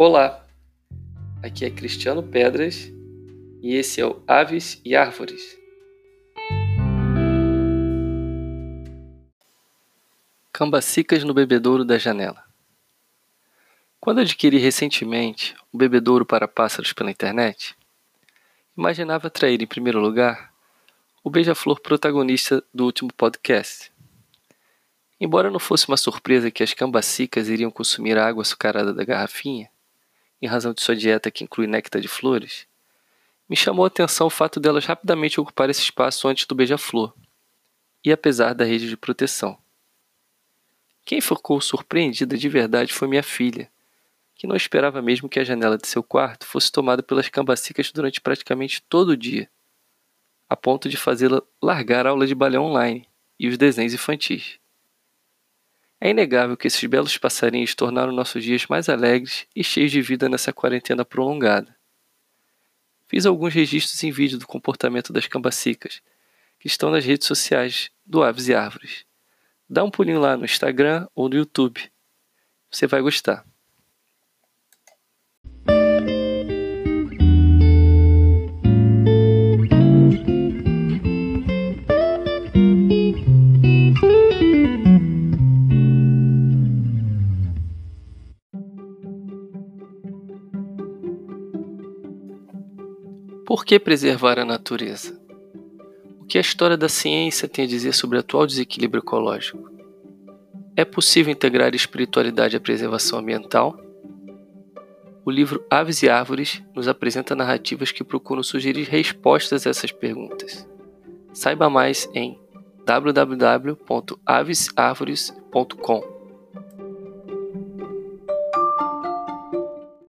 Olá, aqui é Cristiano Pedras e esse é o Aves e Árvores. Cambacicas no bebedouro da janela. Quando adquiri recentemente um bebedouro para pássaros pela internet, imaginava atrair em primeiro lugar o beija-flor protagonista do último podcast. Embora não fosse uma surpresa que as cambacicas iriam consumir a água açucarada da garrafinha, em razão de sua dieta que inclui néctar de flores, me chamou a atenção o fato delas rapidamente ocupar esse espaço antes do beija-flor, e apesar da rede de proteção. Quem ficou surpreendida de verdade foi minha filha, que não esperava mesmo que a janela de seu quarto fosse tomada pelas cambacicas durante praticamente todo o dia, a ponto de fazê-la largar a aula de balé online e os desenhos infantis. É inegável que esses belos passarinhos tornaram nossos dias mais alegres e cheios de vida nessa quarentena prolongada. Fiz alguns registros em vídeo do comportamento das cambacicas, que estão nas redes sociais do Aves e Árvores. Dá um pulinho lá no Instagram ou no YouTube. Você vai gostar. Por que preservar a natureza? O que a história da ciência tem a dizer sobre o atual desequilíbrio ecológico? É possível integrar espiritualidade à preservação ambiental? O livro Aves e Árvores nos apresenta narrativas que procuram sugerir respostas a essas perguntas. Saiba mais em www.avesarvores.com.